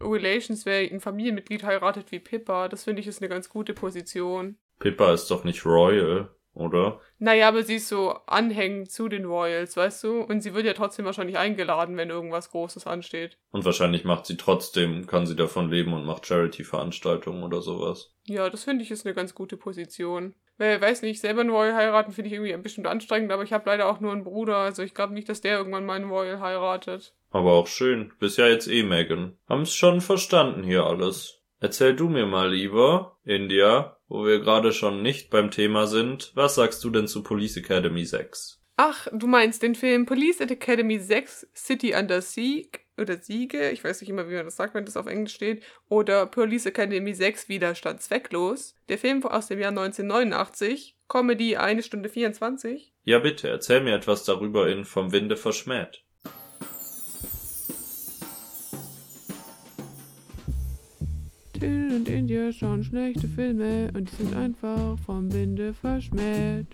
Relations, wer ein Familienmitglied heiratet wie Pippa. Das finde ich ist eine ganz gute Position. Pippa ist doch nicht royal, oder? Naja, aber sie ist so anhängend zu den Royals, weißt du? Und sie wird ja trotzdem wahrscheinlich eingeladen, wenn irgendwas Großes ansteht. Und wahrscheinlich macht sie trotzdem, kann sie davon leben und macht Charity-Veranstaltungen oder sowas. Ja, das finde ich ist eine ganz gute Position. Weil, weiß nicht, selber einen Royal heiraten finde ich irgendwie bestimmt anstrengend, aber ich habe leider auch nur einen Bruder, also ich glaube nicht, dass der irgendwann mal einen Royal heiratet. Aber auch schön. Bist ja jetzt eh Megan. Haben's schon verstanden hier alles. Erzähl du mir mal lieber, India, wo wir gerade schon nicht beim Thema sind, was sagst du denn zu Police Academy 6? Ach, du meinst den Film Police Academy 6 City Under Siege oder Siege, ich weiß nicht immer, wie man das sagt, wenn das auf Englisch steht, oder Police Academy 6 Widerstand zwecklos. Der Film aus dem Jahr 1989, Comedy 1 Stunde 24. Ja bitte, erzähl mir etwas darüber in Vom Winde verschmäht. Till und India schauen schlechte Filme und die sind einfach vom Winde verschmäht.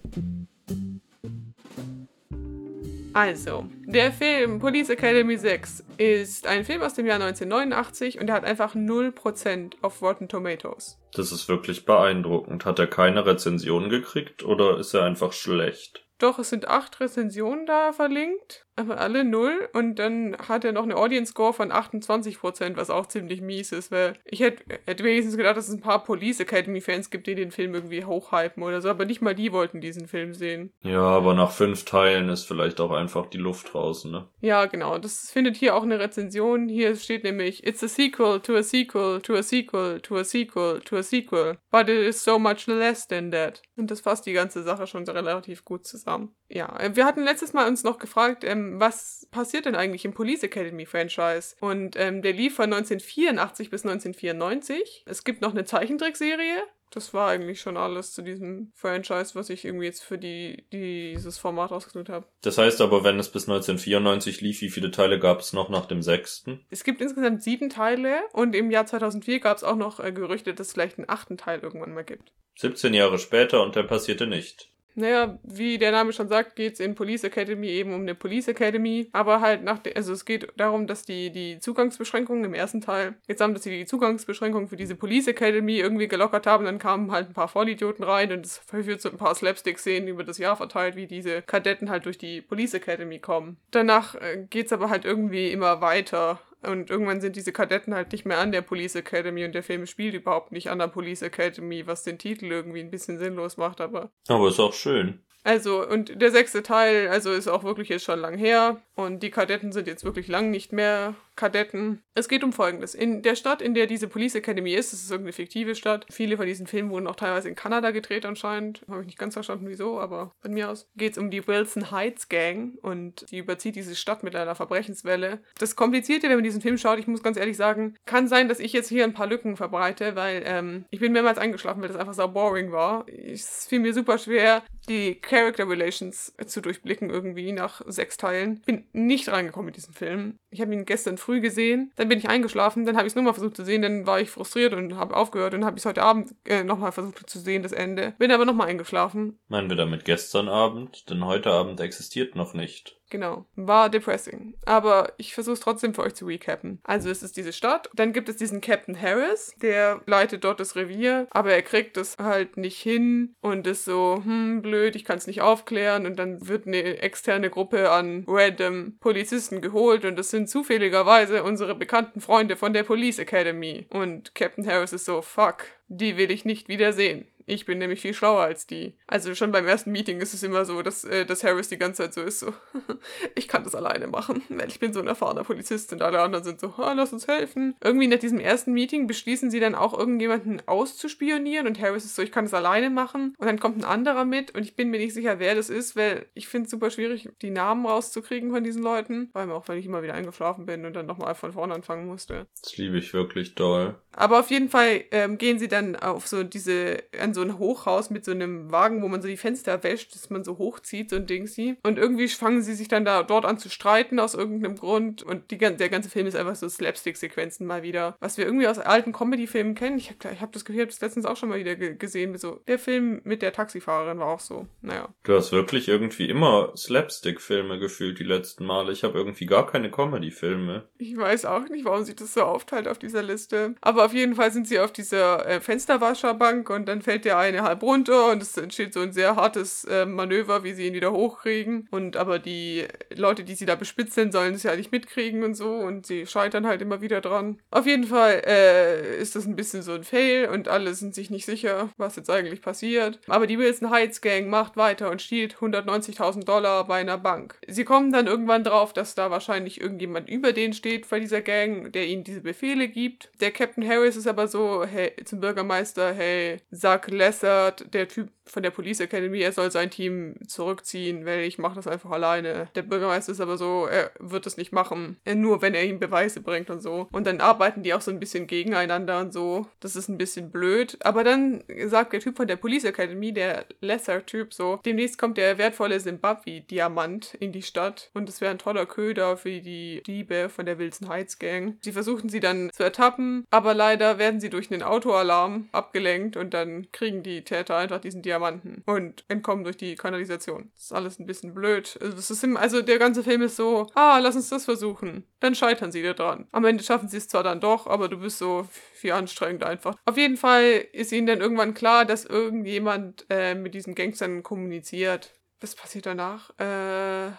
Also, der Film Police Academy 6 ist ein Film aus dem Jahr 1989 und er hat einfach 0% auf Rotten Tomatoes. Das ist wirklich beeindruckend. Hat er keine Rezension gekriegt oder ist er einfach schlecht? Doch, es sind acht Rezensionen da verlinkt, aber alle null. Und dann hat er noch eine Audience Score von 28%, was auch ziemlich mies ist, weil ich hätte hätt wenigstens gedacht, dass es ein paar Police Academy-Fans gibt, die den Film irgendwie hochhypen oder so, aber nicht mal die wollten diesen Film sehen. Ja, aber nach fünf Teilen ist vielleicht auch einfach die Luft draußen, ne? Ja, genau. Das findet hier auch eine Rezension. Hier steht nämlich, It's a sequel to a sequel to a sequel to a sequel to a sequel. But it is so much less than that. Und das fasst die ganze Sache schon relativ gut zusammen. Ja, äh, wir hatten letztes Mal uns noch gefragt, ähm, was passiert denn eigentlich im Police Academy Franchise? Und ähm, der lief von 1984 bis 1994. Es gibt noch eine Zeichentrickserie. Das war eigentlich schon alles zu diesem Franchise, was ich irgendwie jetzt für die, dieses Format ausgesucht habe. Das heißt aber, wenn es bis 1994 lief, wie viele Teile gab es noch nach dem sechsten? Es gibt insgesamt sieben Teile und im Jahr 2004 gab es auch noch äh, Gerüchte, dass es vielleicht einen achten Teil irgendwann mal gibt. 17 Jahre später und der passierte nicht. Naja, wie der Name schon sagt, geht es in Police Academy eben um eine Police Academy. Aber halt nach, de also es geht darum, dass die, die Zugangsbeschränkungen im ersten Teil, jetzt haben, dass sie die Zugangsbeschränkungen für diese Police Academy irgendwie gelockert haben. Dann kamen halt ein paar Vollidioten rein und es verführt so ein paar Slapstick-Szenen über das Jahr verteilt, wie diese Kadetten halt durch die Police Academy kommen. Danach äh, geht's aber halt irgendwie immer weiter. Und irgendwann sind diese Kadetten halt nicht mehr an der Police Academy und der Film spielt überhaupt nicht an der Police Academy, was den Titel irgendwie ein bisschen sinnlos macht, aber. Aber ist auch schön. Also, und der sechste Teil, also ist auch wirklich jetzt schon lang her. Und die Kadetten sind jetzt wirklich lang nicht mehr Kadetten. Es geht um Folgendes. In der Stadt, in der diese Police Academy ist, das ist irgendeine fiktive Stadt. Viele von diesen Filmen wurden auch teilweise in Kanada gedreht anscheinend. Habe ich nicht ganz verstanden, wieso, aber von mir aus geht es um die Wilson Heights Gang und die überzieht diese Stadt mit einer Verbrechenswelle. Das Komplizierte, wenn man diesen Film schaut, ich muss ganz ehrlich sagen, kann sein, dass ich jetzt hier ein paar Lücken verbreite, weil ähm, ich bin mehrmals eingeschlafen, weil das einfach so boring war. Es fiel mir super schwer, die Character Relations zu durchblicken irgendwie nach sechs Teilen. Bin nicht reingekommen mit diesem Film. Ich habe ihn gestern früh gesehen, dann bin ich eingeschlafen, dann habe ich es nur mal versucht zu sehen, dann war ich frustriert und habe aufgehört und habe ich es heute Abend äh, nochmal versucht zu sehen, das Ende. Bin aber nochmal eingeschlafen. Meinen wir damit gestern Abend? Denn heute Abend existiert noch nicht. Genau. War depressing. Aber ich versuche es trotzdem für euch zu recappen. Also es ist diese Stadt. Dann gibt es diesen Captain Harris, der leitet dort das Revier, aber er kriegt es halt nicht hin und ist so, hm, blöd, ich kann es nicht aufklären. Und dann wird eine externe Gruppe an random Polizisten geholt und das sind zufälligerweise unsere bekannten Freunde von der Police Academy. Und Captain Harris ist so, fuck, die will ich nicht wiedersehen. Ich bin nämlich viel schlauer als die. Also schon beim ersten Meeting ist es immer so, dass, äh, dass Harris die ganze Zeit so ist, so, *laughs* ich kann das alleine machen, *laughs* weil ich bin so ein erfahrener Polizist und alle anderen sind so, ah, lass uns helfen. Irgendwie nach diesem ersten Meeting beschließen sie dann auch irgendjemanden auszuspionieren und Harris ist so, ich kann das alleine machen. Und dann kommt ein anderer mit und ich bin mir nicht sicher, wer das ist, weil ich finde es super schwierig, die Namen rauszukriegen von diesen Leuten. Vor allem auch, weil ich immer wieder eingeschlafen bin und dann nochmal von vorne anfangen musste. Das liebe ich wirklich doll. Aber auf jeden Fall ähm, gehen sie dann auf so diese, an so ein Hochhaus mit so einem Wagen, wo man so die Fenster wäscht, dass man so hochzieht, so ein Ding sie. Und irgendwie fangen sie sich dann da dort an zu streiten aus irgendeinem Grund. Und die, der ganze Film ist einfach so Slapstick-Sequenzen mal wieder. Was wir irgendwie aus alten Comedy-Filmen kennen. Ich habe ich hab das Gefühl, ich habe das letztens auch schon mal wieder gesehen. So, der Film mit der Taxifahrerin war auch so. Naja. Du hast wirklich irgendwie immer Slapstick-Filme gefühlt die letzten Male. Ich habe irgendwie gar keine Comedy-Filme. Ich weiß auch nicht, warum sich das so aufteilt auf dieser Liste. Aber auf jeden Fall sind sie auf dieser äh, Fensterwascherbank und dann fällt der eine halb runter und es entsteht so ein sehr hartes äh, Manöver, wie sie ihn wieder hochkriegen. Und aber die Leute, die sie da bespitzeln, sollen es ja nicht mitkriegen und so und sie scheitern halt immer wieder dran. Auf jeden Fall äh, ist das ein bisschen so ein Fail und alle sind sich nicht sicher, was jetzt eigentlich passiert. Aber die Wilson Heights Gang macht weiter und stiehlt 190.000 Dollar bei einer Bank. Sie kommen dann irgendwann drauf, dass da wahrscheinlich irgendjemand über denen steht bei dieser Gang, der ihnen diese Befehle gibt. Der Captain Harris ist aber so, hey, zum Bürgermeister, hey, sag Lessard, der Typ von der Police Academy, er soll sein Team zurückziehen, weil ich mache das einfach alleine. Der Bürgermeister ist aber so, er wird es nicht machen, nur wenn er ihm Beweise bringt und so. Und dann arbeiten die auch so ein bisschen gegeneinander und so. Das ist ein bisschen blöd. Aber dann sagt der Typ von der Police Academy, der Lesser-Typ, so, demnächst kommt der wertvolle Zimbabwe-Diamant in die Stadt und es wäre ein toller Köder für die Diebe von der Wilson Heights Gang. Sie versuchen sie dann zu ertappen, aber leider werden sie durch einen Autoalarm abgelenkt und dann kriegen die Täter einfach diesen Diamanten und entkommen durch die Kanalisation. Das ist alles ein bisschen blöd. Also, das ist immer, also der ganze Film ist so, ah, lass uns das versuchen. Dann scheitern sie da dran. Am Ende schaffen sie es zwar dann doch, aber du bist so viel anstrengend einfach. Auf jeden Fall ist ihnen dann irgendwann klar, dass irgendjemand äh, mit diesen Gangstern kommuniziert was passiert danach? Äh,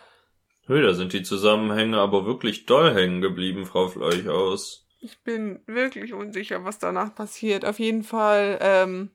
Hö, da sind die Zusammenhänge aber wirklich doll hängen geblieben, Frau Fleuchaus. ich bin wirklich unsicher, was danach passiert. Auf jeden Fall, ähm,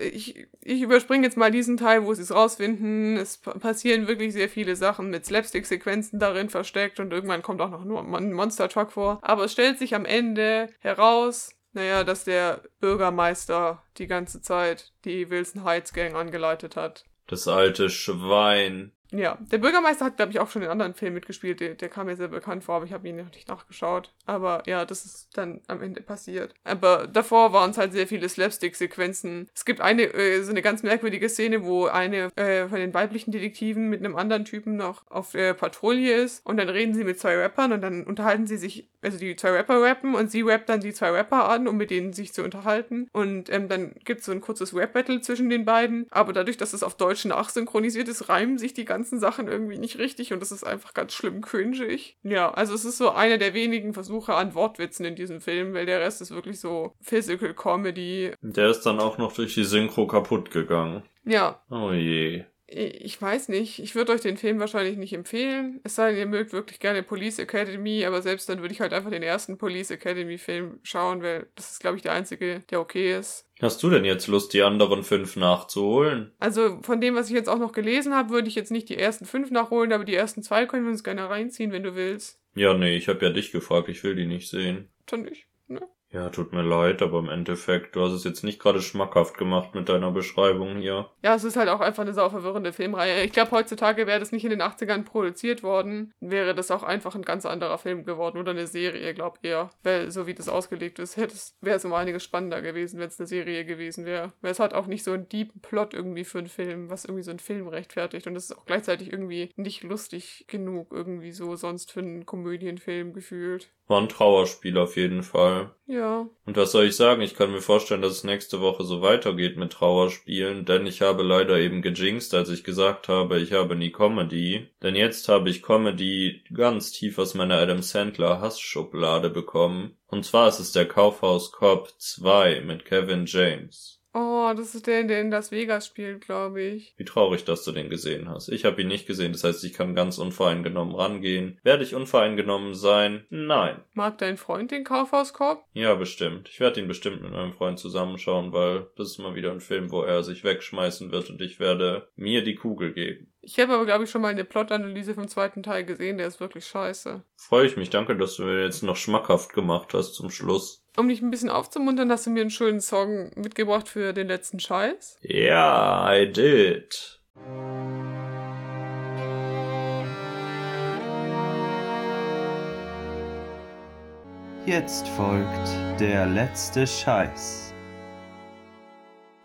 ich, ich überspringe jetzt mal diesen Teil, wo sie es rausfinden. Es pa- passieren wirklich sehr viele Sachen mit Slapstick-Sequenzen darin versteckt und irgendwann kommt auch noch nur ein Monster Truck vor. Aber es stellt sich am Ende heraus, naja, dass der Bürgermeister die ganze Zeit die Wilson Heights Gang angeleitet hat. Das alte Schwein. Ja, der Bürgermeister hat, glaube ich, auch schon in anderen Filmen mitgespielt. Der, der kam mir sehr bekannt vor, aber ich habe ihn noch nicht nachgeschaut. Aber ja, das ist dann am Ende passiert. Aber davor waren es halt sehr viele Slapstick-Sequenzen. Es gibt eine, äh, so eine ganz merkwürdige Szene, wo eine äh, von den weiblichen Detektiven mit einem anderen Typen noch auf der Patrouille ist. Und dann reden sie mit zwei Rappern und dann unterhalten sie sich, also die zwei Rapper rappen und sie rappt dann die zwei Rapper an, um mit denen sich zu unterhalten. Und ähm, dann gibt es so ein kurzes Rap-Battle zwischen den beiden. Aber dadurch, dass es auf Deutsch nachsynchronisiert ist, reimen sich die ganzen Sachen irgendwie nicht richtig und das ist einfach ganz schlimm cringig. Ja, also es ist so einer der wenigen Versuche an Wortwitzen in diesem Film, weil der Rest ist wirklich so Physical Comedy. Der ist dann auch noch durch die Synchro kaputt gegangen. Ja, Oh je. Ich weiß nicht. Ich würde euch den Film wahrscheinlich nicht empfehlen. Es sei denn, ihr mögt wirklich gerne Police Academy, aber selbst dann würde ich halt einfach den ersten Police Academy Film schauen, weil das ist, glaube ich, der einzige, der okay ist. Hast du denn jetzt Lust, die anderen fünf nachzuholen? Also von dem, was ich jetzt auch noch gelesen habe, würde ich jetzt nicht die ersten fünf nachholen, aber die ersten zwei können wir uns gerne reinziehen, wenn du willst. Ja, nee, ich habe ja dich gefragt, ich will die nicht sehen. Dann nicht. Ja, tut mir leid, aber im Endeffekt, du hast es jetzt nicht gerade schmackhaft gemacht mit deiner Beschreibung hier. Ja, es ist halt auch einfach eine sau verwirrende Filmreihe. Ich glaube, heutzutage wäre das nicht in den 80ern produziert worden, wäre das auch einfach ein ganz anderer Film geworden oder eine Serie, glaub eher. Weil so wie das ausgelegt ist, wäre es um einiges spannender gewesen, wenn es eine Serie gewesen wäre. Weil es hat auch nicht so einen deepen Plot irgendwie für einen Film, was irgendwie so einen Film rechtfertigt. Und es ist auch gleichzeitig irgendwie nicht lustig genug, irgendwie so sonst für einen Komödienfilm gefühlt. War ein Trauerspiel auf jeden Fall. Ja. Und was soll ich sagen? Ich kann mir vorstellen, dass es nächste Woche so weitergeht mit Trauerspielen, denn ich habe leider eben gejinxt, als ich gesagt habe, ich habe nie Comedy. Denn jetzt habe ich Comedy ganz tief aus meiner Adam Sandler Hassschublade bekommen. Und zwar ist es der Kaufhaus Cop 2 mit Kevin James. Oh, das ist der, der in Las Vegas spielt, glaube ich. Wie traurig, dass du den gesehen hast. Ich habe ihn nicht gesehen, das heißt, ich kann ganz unvoreingenommen rangehen. Werde ich unvoreingenommen sein? Nein. Mag dein Freund den Kaufhauskorb? Ja, bestimmt. Ich werde ihn bestimmt mit meinem Freund zusammenschauen, weil das ist mal wieder ein Film, wo er sich wegschmeißen wird und ich werde mir die Kugel geben. Ich habe aber, glaube ich, schon mal eine Plotanalyse vom zweiten Teil gesehen, der ist wirklich scheiße. Freue ich mich, danke, dass du mir jetzt noch schmackhaft gemacht hast zum Schluss. Um dich ein bisschen aufzumuntern, hast du mir einen schönen Song mitgebracht für den letzten Scheiß. Ja, I did. Jetzt folgt der letzte Scheiß.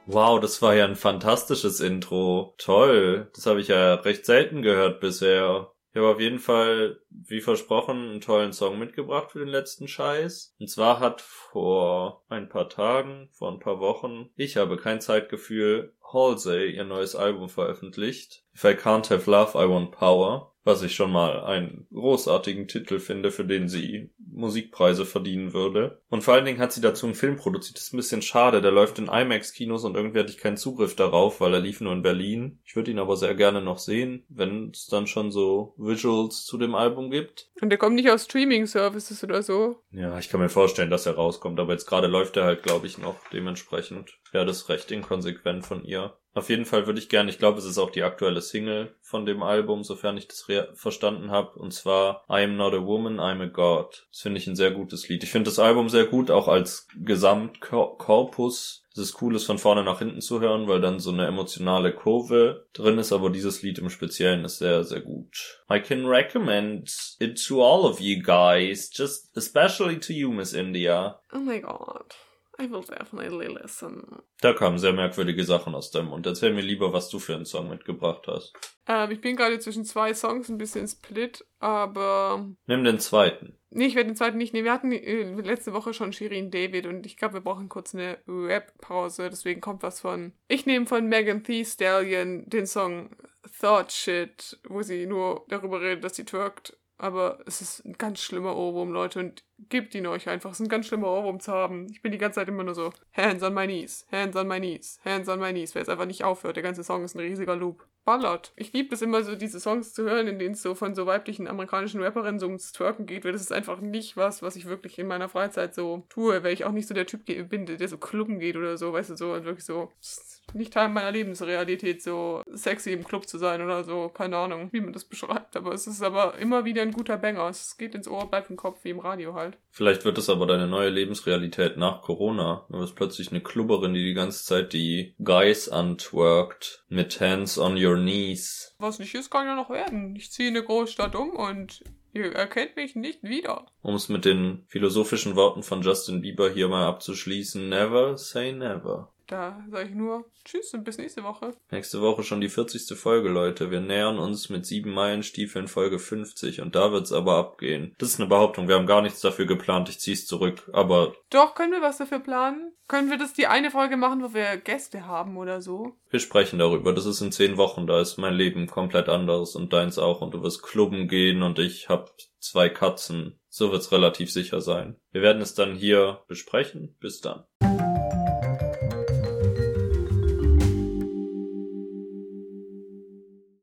Wow, das war ja ein fantastisches Intro. Toll. Das habe ich ja recht selten gehört bisher. Ich habe auf jeden Fall, wie versprochen, einen tollen Song mitgebracht für den letzten Scheiß. Und zwar hat vor ein paar Tagen, vor ein paar Wochen, ich habe kein Zeitgefühl, Halsey ihr neues Album veröffentlicht. If I Can't Have Love, I Want Power. Was ich schon mal einen großartigen Titel finde, für den sie Musikpreise verdienen würde. Und vor allen Dingen hat sie dazu einen Film produziert. Das ist ein bisschen schade. Der läuft in IMAX-Kinos und irgendwie hatte ich keinen Zugriff darauf, weil er lief nur in Berlin. Ich würde ihn aber sehr gerne noch sehen, wenn es dann schon so Visuals zu dem Album gibt. Und der kommt nicht aus Streaming-Services oder so. Ja, ich kann mir vorstellen, dass er rauskommt, aber jetzt gerade läuft er halt, glaube ich, noch dementsprechend. Ja, das ist recht inkonsequent von ihr. Auf jeden Fall würde ich gerne, ich glaube, es ist auch die aktuelle Single von dem Album, sofern ich das verstanden habe, und zwar I am not a woman, I'm a god. Das finde ich ein sehr gutes Lied. Ich finde das Album sehr gut, auch als Gesamtkorpus. Es ist cool, es von vorne nach hinten zu hören, weil dann so eine emotionale Kurve drin ist, aber dieses Lied im Speziellen ist sehr, sehr gut. I can recommend it to all of you guys, just especially to you, Miss India. Oh my god. I will definitely listen. Da kamen sehr merkwürdige Sachen aus deinem Mund. Erzähl mir lieber, was du für einen Song mitgebracht hast. Ähm, ich bin gerade zwischen zwei Songs ein bisschen split, aber. Nimm den zweiten. Nee, ich werde den zweiten nicht nehmen. Wir hatten äh, letzte Woche schon Shirin David und ich glaube, wir brauchen kurz eine Rap-Pause, deswegen kommt was von. Ich nehme von Megan Thee Stallion den Song Thought Shit, wo sie nur darüber redet, dass sie twerkt. Aber es ist ein ganz schlimmer Ohrwurm, Leute, und gebt ihn euch einfach. Es ist ein ganz schlimmer Ohrwurm zu haben. Ich bin die ganze Zeit immer nur so, Hands on my knees, Hands on my knees, Hands on my knees, weil es einfach nicht aufhört. Der ganze Song ist ein riesiger Loop. ballert. Ich liebe es immer so, diese Songs zu hören, in denen es so von so weiblichen amerikanischen Rapperinnen so ums Twerken geht, weil das ist einfach nicht was, was ich wirklich in meiner Freizeit so tue, weil ich auch nicht so der Typ bin, der so klubben geht oder so, weißt du, so wirklich so nicht Teil meiner Lebensrealität, so sexy im Club zu sein oder so, keine Ahnung, wie man das beschreibt, aber es ist aber immer wieder ein guter Banger. Es geht ins Ohr, bleibt im Kopf, wie im Radio halt. Vielleicht wird es aber deine neue Lebensrealität nach Corona. Du bist plötzlich eine Klubberin, die die ganze Zeit die Guys antworkt mit Hands on your knees. Was nicht ist, kann ja noch werden. Ich ziehe in eine Großstadt um und ihr erkennt mich nicht wieder. Um es mit den philosophischen Worten von Justin Bieber hier mal abzuschließen, never say never. Da sage ich nur Tschüss und bis nächste Woche. Nächste Woche schon die 40. Folge, Leute. Wir nähern uns mit sieben Meilenstiefeln Folge 50 und da wird's aber abgehen. Das ist eine Behauptung. Wir haben gar nichts dafür geplant. Ich zieh's zurück. Aber. Doch, können wir was dafür planen? Können wir das die eine Folge machen, wo wir Gäste haben oder so? Wir sprechen darüber. Das ist in zehn Wochen. Da ist mein Leben komplett anderes und deins auch. Und du wirst klubben gehen und ich hab zwei Katzen. So wird's relativ sicher sein. Wir werden es dann hier besprechen. Bis dann.